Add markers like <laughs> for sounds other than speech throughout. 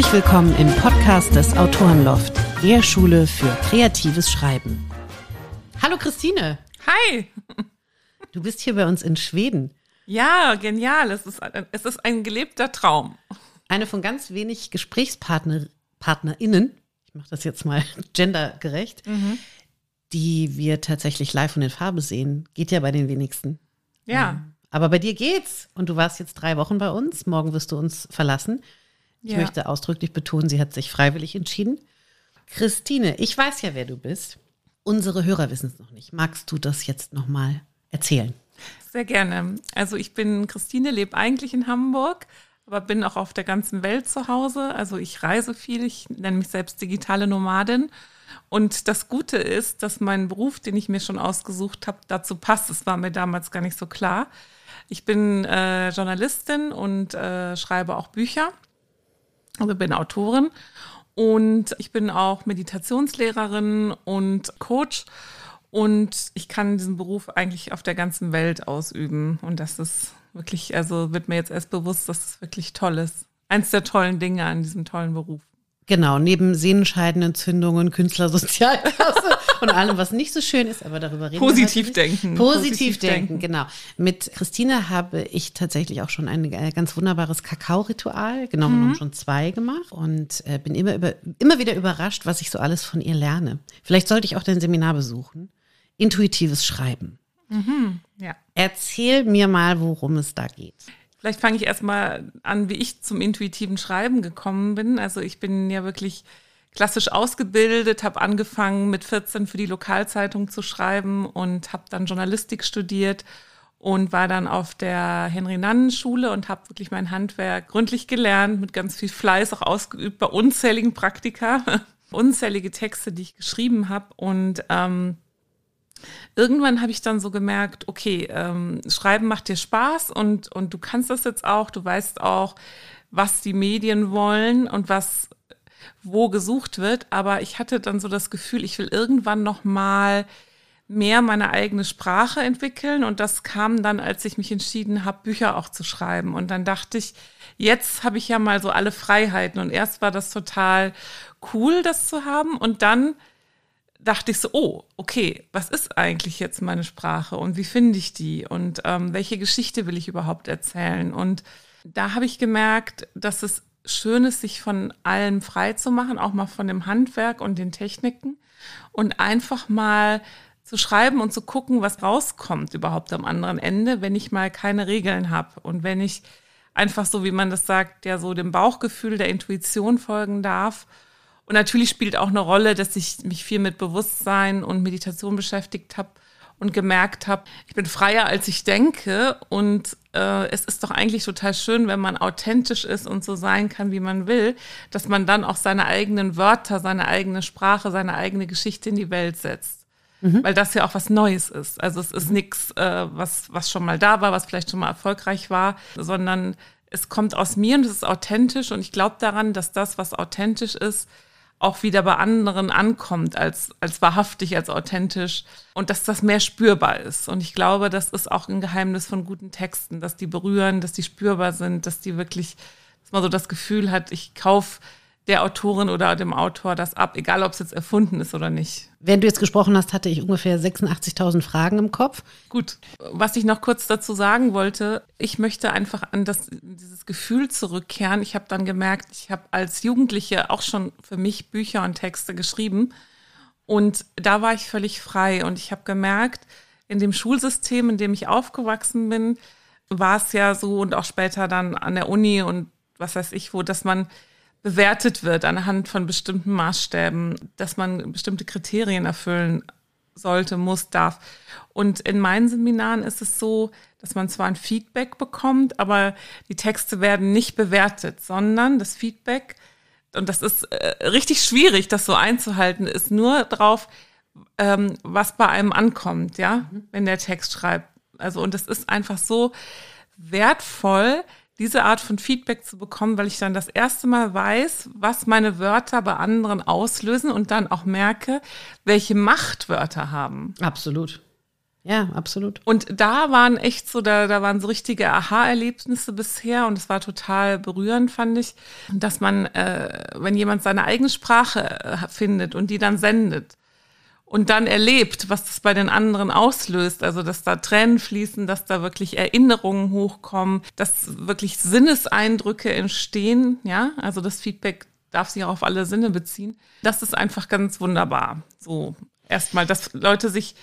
Herzlich willkommen im Podcast des Autorenloft, der Schule für kreatives Schreiben. Hallo Christine. Hi. Du bist hier bei uns in Schweden. Ja, genial. Es ist, es ist ein gelebter Traum. Eine von ganz wenig GesprächspartnerInnen, ich mache das jetzt mal <laughs> gendergerecht, mhm. die wir tatsächlich live und in Farbe sehen. Geht ja bei den wenigsten. Ja. Aber bei dir geht's. Und du warst jetzt drei Wochen bei uns. Morgen wirst du uns verlassen. Ich ja. möchte ausdrücklich betonen, sie hat sich freiwillig entschieden. Christine, ich weiß ja, wer du bist. Unsere Hörer wissen es noch nicht. Magst du das jetzt nochmal erzählen? Sehr gerne. Also ich bin Christine, lebe eigentlich in Hamburg, aber bin auch auf der ganzen Welt zu Hause. Also ich reise viel, ich nenne mich selbst digitale Nomadin. Und das Gute ist, dass mein Beruf, den ich mir schon ausgesucht habe, dazu passt. Das war mir damals gar nicht so klar. Ich bin äh, Journalistin und äh, schreibe auch Bücher also bin Autorin und ich bin auch Meditationslehrerin und Coach. Und ich kann diesen Beruf eigentlich auf der ganzen Welt ausüben. Und das ist wirklich, also wird mir jetzt erst bewusst, dass es wirklich toll ist. Eins der tollen Dinge an diesem tollen Beruf. Genau, neben Sehnenscheidenentzündungen, Künstlersozialkasse <laughs> und allem, was nicht so schön ist, aber darüber reden Positiv wir denken. Positiv, Positiv denken, denken, genau. Mit Christine habe ich tatsächlich auch schon ein äh, ganz wunderbares Kakao-Ritual, genau mhm. genommen schon zwei gemacht und äh, bin immer, über, immer wieder überrascht, was ich so alles von ihr lerne. Vielleicht sollte ich auch dein Seminar besuchen. Intuitives Schreiben. Mhm, ja. Erzähl mir mal, worum es da geht. Vielleicht fange ich erstmal an, wie ich zum intuitiven Schreiben gekommen bin. Also ich bin ja wirklich klassisch ausgebildet, habe angefangen mit 14 für die Lokalzeitung zu schreiben und habe dann Journalistik studiert und war dann auf der Henry-Nannen-Schule und habe wirklich mein Handwerk gründlich gelernt, mit ganz viel Fleiß auch ausgeübt bei unzähligen Praktika, <laughs> unzählige Texte, die ich geschrieben habe und ähm, irgendwann habe ich dann so gemerkt, okay, ähm, Schreiben macht dir Spaß und, und du kannst das jetzt auch, du weißt auch, was die Medien wollen und was wo gesucht wird, aber ich hatte dann so das Gefühl, ich will irgendwann noch mal mehr meine eigene Sprache entwickeln. Und das kam dann, als ich mich entschieden habe, Bücher auch zu schreiben. Und dann dachte ich, jetzt habe ich ja mal so alle Freiheiten. Und erst war das total cool, das zu haben. Und dann dachte ich so, oh, okay, was ist eigentlich jetzt meine Sprache und wie finde ich die und ähm, welche Geschichte will ich überhaupt erzählen und da habe ich gemerkt, dass es schön ist, sich von allem frei zu machen, auch mal von dem Handwerk und den Techniken und einfach mal zu schreiben und zu gucken, was rauskommt überhaupt am anderen Ende, wenn ich mal keine Regeln habe und wenn ich einfach so, wie man das sagt, ja so dem Bauchgefühl der Intuition folgen darf. Und natürlich spielt auch eine Rolle, dass ich mich viel mit Bewusstsein und Meditation beschäftigt habe und gemerkt habe, ich bin freier, als ich denke. Und äh, es ist doch eigentlich total schön, wenn man authentisch ist und so sein kann, wie man will, dass man dann auch seine eigenen Wörter, seine eigene Sprache, seine eigene Geschichte in die Welt setzt. Mhm. Weil das ja auch was Neues ist. Also es ist nichts, äh, was, was schon mal da war, was vielleicht schon mal erfolgreich war, sondern es kommt aus mir und es ist authentisch. Und ich glaube daran, dass das, was authentisch ist, auch wieder bei anderen ankommt als, als wahrhaftig, als authentisch und dass das mehr spürbar ist. Und ich glaube, das ist auch ein Geheimnis von guten Texten, dass die berühren, dass die spürbar sind, dass die wirklich, dass man so das Gefühl hat, ich kaufe der Autorin oder dem Autor das ab, egal ob es jetzt erfunden ist oder nicht. Während du jetzt gesprochen hast, hatte ich ungefähr 86.000 Fragen im Kopf. Gut, was ich noch kurz dazu sagen wollte, ich möchte einfach an das, dieses Gefühl zurückkehren. Ich habe dann gemerkt, ich habe als Jugendliche auch schon für mich Bücher und Texte geschrieben und da war ich völlig frei und ich habe gemerkt, in dem Schulsystem, in dem ich aufgewachsen bin, war es ja so und auch später dann an der Uni und was weiß ich wo, dass man bewertet wird anhand von bestimmten Maßstäben, dass man bestimmte Kriterien erfüllen sollte, muss, darf. Und in meinen Seminaren ist es so, dass man zwar ein Feedback bekommt, aber die Texte werden nicht bewertet, sondern das Feedback, und das ist äh, richtig schwierig, das so einzuhalten, ist nur drauf, ähm, was bei einem ankommt, ja, mhm. wenn der Text schreibt. Also, und es ist einfach so wertvoll, diese Art von Feedback zu bekommen, weil ich dann das erste Mal weiß, was meine Wörter bei anderen auslösen und dann auch merke, welche Macht Wörter haben. Absolut. Ja, absolut. Und da waren echt so, da, da waren so richtige Aha-Erlebnisse bisher und es war total berührend, fand ich, dass man, äh, wenn jemand seine eigene Sprache äh, findet und die dann sendet und dann erlebt, was das bei den anderen auslöst, also dass da Tränen fließen, dass da wirklich Erinnerungen hochkommen, dass wirklich Sinneseindrücke entstehen, ja, also das Feedback darf sich auch auf alle Sinne beziehen. Das ist einfach ganz wunderbar. So erstmal, dass Leute sich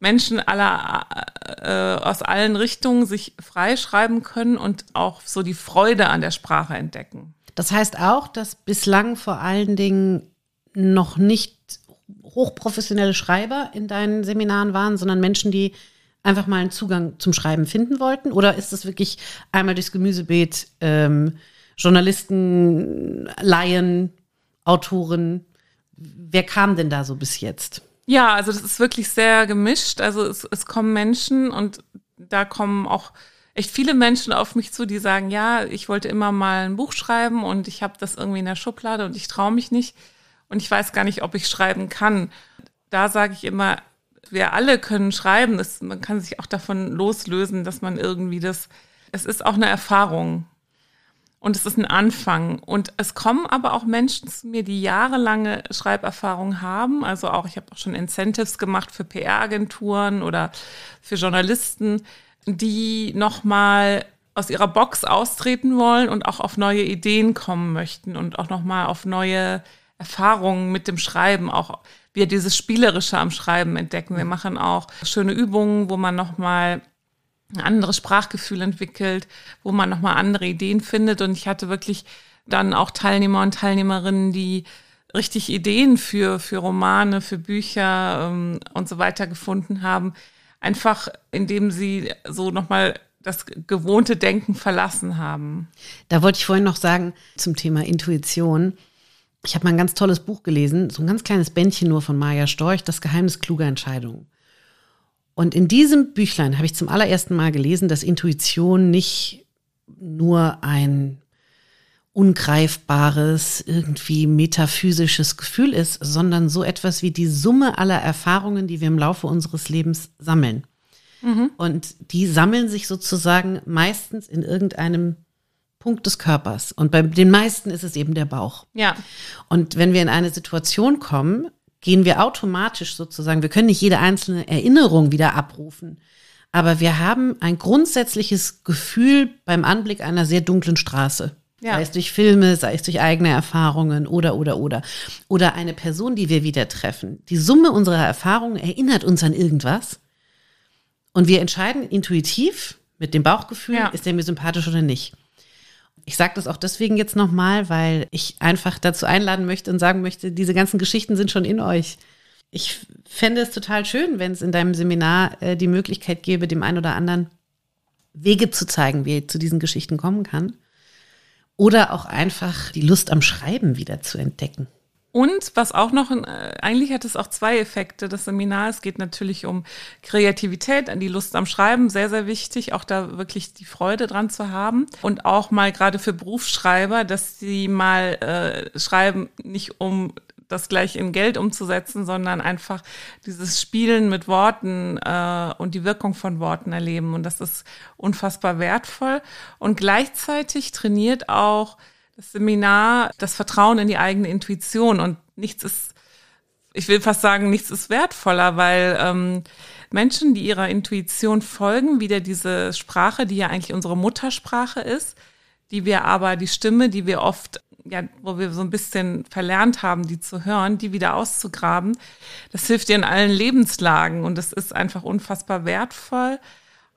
Menschen aller, äh, aus allen Richtungen sich freischreiben können und auch so die Freude an der Sprache entdecken. Das heißt auch, dass bislang vor allen Dingen noch nicht hochprofessionelle Schreiber in deinen Seminaren waren, sondern Menschen, die einfach mal einen Zugang zum Schreiben finden wollten? Oder ist das wirklich einmal durchs Gemüsebeet ähm, Journalisten, Laien, Autoren? Wer kam denn da so bis jetzt? Ja, also das ist wirklich sehr gemischt. Also es, es kommen Menschen und da kommen auch echt viele Menschen auf mich zu, die sagen, ja, ich wollte immer mal ein Buch schreiben und ich habe das irgendwie in der Schublade und ich traue mich nicht und ich weiß gar nicht, ob ich schreiben kann. Da sage ich immer, wir alle können schreiben. Das, man kann sich auch davon loslösen, dass man irgendwie das, es ist auch eine Erfahrung. Und es ist ein Anfang. Und es kommen aber auch Menschen zu mir, die jahrelange Schreiberfahrung haben. Also auch, ich habe auch schon Incentives gemacht für PR-Agenturen oder für Journalisten, die nochmal aus ihrer Box austreten wollen und auch auf neue Ideen kommen möchten und auch nochmal auf neue Erfahrungen mit dem Schreiben, auch wir dieses Spielerische am Schreiben entdecken. Wir machen auch schöne Übungen, wo man nochmal ein anderes Sprachgefühl entwickelt, wo man nochmal andere Ideen findet. Und ich hatte wirklich dann auch Teilnehmer und Teilnehmerinnen, die richtig Ideen für, für Romane, für Bücher ähm, und so weiter gefunden haben. Einfach indem sie so nochmal das gewohnte Denken verlassen haben. Da wollte ich vorhin noch sagen zum Thema Intuition. Ich habe mal ein ganz tolles Buch gelesen, so ein ganz kleines Bändchen nur von Maja Storch, Das Geheimnis kluger Entscheidungen. Und in diesem Büchlein habe ich zum allerersten Mal gelesen, dass Intuition nicht nur ein ungreifbares, irgendwie metaphysisches Gefühl ist, sondern so etwas wie die Summe aller Erfahrungen, die wir im Laufe unseres Lebens sammeln. Mhm. Und die sammeln sich sozusagen meistens in irgendeinem Punkt des Körpers. Und bei den meisten ist es eben der Bauch. Ja. Und wenn wir in eine Situation kommen, gehen wir automatisch sozusagen, wir können nicht jede einzelne Erinnerung wieder abrufen, aber wir haben ein grundsätzliches Gefühl beim Anblick einer sehr dunklen Straße. Ja. Sei es durch Filme, sei es durch eigene Erfahrungen oder, oder, oder. Oder eine Person, die wir wieder treffen. Die Summe unserer Erfahrungen erinnert uns an irgendwas. Und wir entscheiden intuitiv mit dem Bauchgefühl, ja. ist der mir sympathisch oder nicht. Ich sage das auch deswegen jetzt nochmal, weil ich einfach dazu einladen möchte und sagen möchte, diese ganzen Geschichten sind schon in euch. Ich fände es total schön, wenn es in deinem Seminar äh, die Möglichkeit gäbe, dem einen oder anderen Wege zu zeigen, wie er zu diesen Geschichten kommen kann. Oder auch einfach die Lust am Schreiben wieder zu entdecken. Und was auch noch, äh, eigentlich hat es auch zwei Effekte, das Seminar. Es geht natürlich um Kreativität, an die Lust am Schreiben, sehr, sehr wichtig, auch da wirklich die Freude dran zu haben. Und auch mal gerade für Berufsschreiber, dass sie mal äh, schreiben, nicht um das gleich in Geld umzusetzen, sondern einfach dieses Spielen mit Worten äh, und die Wirkung von Worten erleben. Und das ist unfassbar wertvoll. Und gleichzeitig trainiert auch das Seminar, das Vertrauen in die eigene Intuition und nichts ist, ich will fast sagen, nichts ist wertvoller, weil ähm, Menschen, die ihrer Intuition folgen, wieder diese Sprache, die ja eigentlich unsere Muttersprache ist, die wir aber, die Stimme, die wir oft, ja, wo wir so ein bisschen verlernt haben, die zu hören, die wieder auszugraben, das hilft dir in allen Lebenslagen und das ist einfach unfassbar wertvoll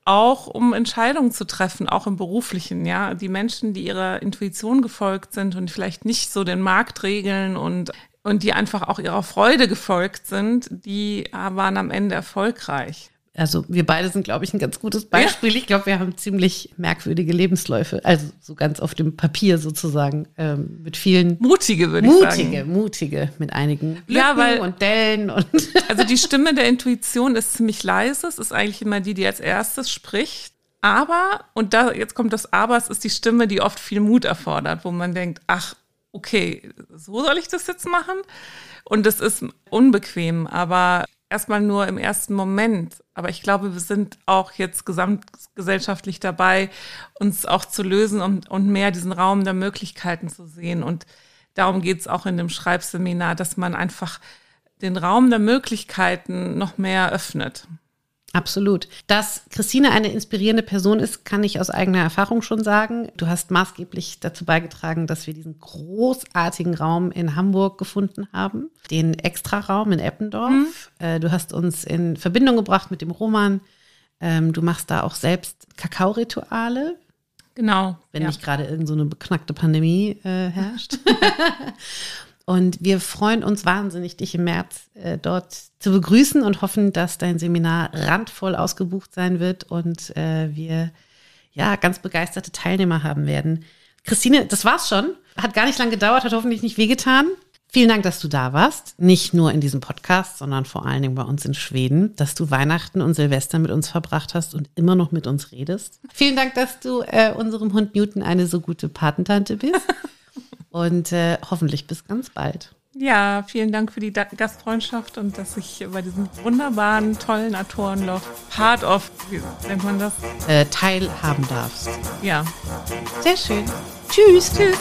auch um Entscheidungen zu treffen, auch im beruflichen, ja. Die Menschen, die ihrer Intuition gefolgt sind und vielleicht nicht so den Marktregeln und, und die einfach auch ihrer Freude gefolgt sind, die waren am Ende erfolgreich also wir beide sind, glaube ich, ein ganz gutes Beispiel. Ja. Ich glaube, wir haben ziemlich merkwürdige Lebensläufe, also so ganz auf dem Papier sozusagen, ähm, mit vielen mutige, würde ich sagen. Mutige, mutige, mit einigen Lücken ja, weil, und Dellen und <laughs> also die Stimme der Intuition ist ziemlich leise. Es ist eigentlich immer die, die als erstes spricht. Aber und da jetzt kommt das Aber, es ist die Stimme, die oft viel Mut erfordert, wo man denkt, ach okay, so soll ich das jetzt machen? Und es ist unbequem, aber erstmal nur im ersten Moment. Aber ich glaube, wir sind auch jetzt gesamtgesellschaftlich dabei, uns auch zu lösen und, und mehr diesen Raum der Möglichkeiten zu sehen. Und darum geht es auch in dem Schreibseminar, dass man einfach den Raum der Möglichkeiten noch mehr öffnet. Absolut. Dass Christine eine inspirierende Person ist, kann ich aus eigener Erfahrung schon sagen. Du hast maßgeblich dazu beigetragen, dass wir diesen großartigen Raum in Hamburg gefunden haben, den Extraraum in Eppendorf. Mhm. Äh, du hast uns in Verbindung gebracht mit dem Roman. Ähm, du machst da auch selbst Kakaorituale. Genau. Wenn ja. nicht gerade irgendeine so beknackte Pandemie äh, herrscht. <laughs> <laughs> Und wir freuen uns wahnsinnig, dich im März äh, dort zu begrüßen und hoffen, dass dein Seminar randvoll ausgebucht sein wird und äh, wir ja ganz begeisterte Teilnehmer haben werden. Christine, das war's schon. Hat gar nicht lange gedauert, hat hoffentlich nicht wehgetan. Vielen Dank, dass du da warst. Nicht nur in diesem Podcast, sondern vor allen Dingen bei uns in Schweden, dass du Weihnachten und Silvester mit uns verbracht hast und immer noch mit uns redest. Vielen Dank, dass du äh, unserem Hund Newton eine so gute Patentante bist. <laughs> Und äh, hoffentlich bis ganz bald. Ja, vielen Dank für die Gastfreundschaft und dass ich bei diesem wunderbaren, tollen Autorenloch Part of, wie nennt man das? Äh, teilhaben darfst. Ja. Sehr schön. Tschüss. Tschüss.